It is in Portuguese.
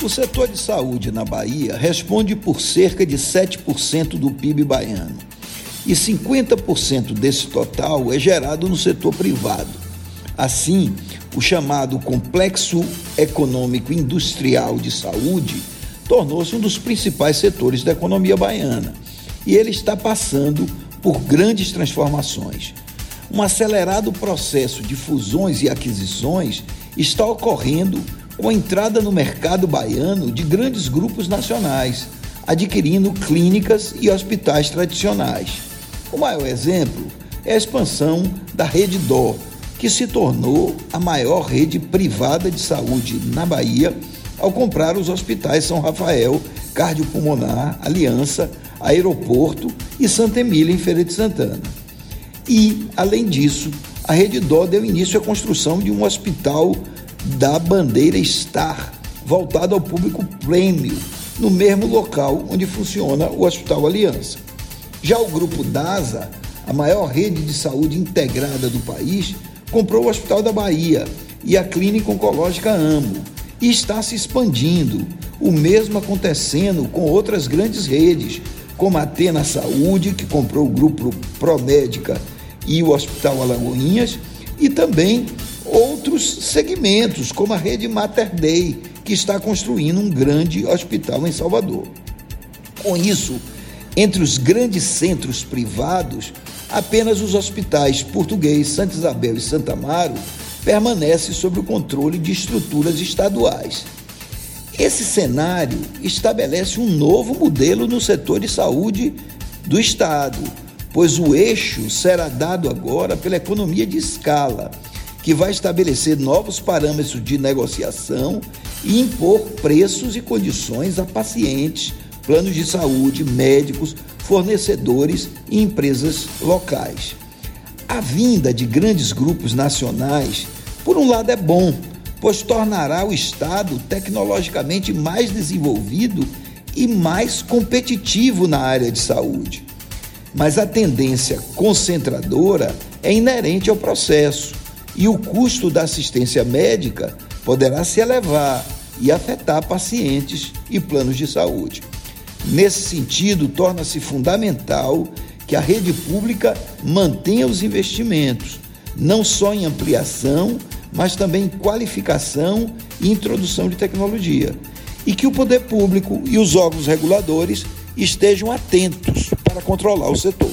O setor de saúde na Bahia responde por cerca de 7% do PIB baiano. E 50% desse total é gerado no setor privado. Assim, o chamado Complexo Econômico Industrial de Saúde tornou-se um dos principais setores da economia baiana. E ele está passando por grandes transformações. Um acelerado processo de fusões e aquisições está ocorrendo com a entrada no mercado baiano de grandes grupos nacionais, adquirindo clínicas e hospitais tradicionais. O maior exemplo é a expansão da Rede Dó, que se tornou a maior rede privada de saúde na Bahia ao comprar os hospitais São Rafael, Cardiopulmonar, Aliança, Aeroporto e Santa Emília em Feira de Santana. E, além disso, a Rede Dó deu início à construção de um hospital da bandeira Star, voltado ao público prêmio, no mesmo local onde funciona o Hospital Aliança. Já o grupo DASA, a maior rede de saúde integrada do país, comprou o Hospital da Bahia e a Clínica Oncológica AMO e está se expandindo, o mesmo acontecendo com outras grandes redes, como a Atena Saúde, que comprou o grupo Promédica e o Hospital Alagoinhas, e também outros segmentos, como a rede Mater Dei, que está construindo um grande hospital em Salvador. Com isso, entre os grandes centros privados, apenas os hospitais português Santa Isabel e Santa Amaro permanecem sob o controle de estruturas estaduais. Esse cenário estabelece um novo modelo no setor de saúde do Estado, pois o eixo será dado agora pela economia de escala que vai estabelecer novos parâmetros de negociação e impor preços e condições a pacientes, planos de saúde, médicos, fornecedores e empresas locais. A vinda de grandes grupos nacionais, por um lado, é bom, pois tornará o Estado tecnologicamente mais desenvolvido e mais competitivo na área de saúde. Mas a tendência concentradora é inerente ao processo e o custo da assistência médica poderá se elevar e afetar pacientes e planos de saúde. Nesse sentido, torna-se fundamental que a rede pública mantenha os investimentos, não só em ampliação, mas também em qualificação e introdução de tecnologia, e que o poder público e os órgãos reguladores estejam atentos para controlar o setor.